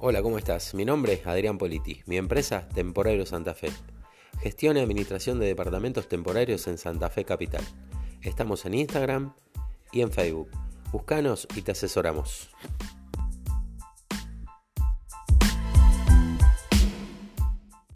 Hola, ¿cómo estás? Mi nombre es Adrián Politi. Mi empresa, Temporario Santa Fe. Gestión y administración de departamentos temporarios en Santa Fe Capital. Estamos en Instagram y en Facebook. Búscanos y te asesoramos.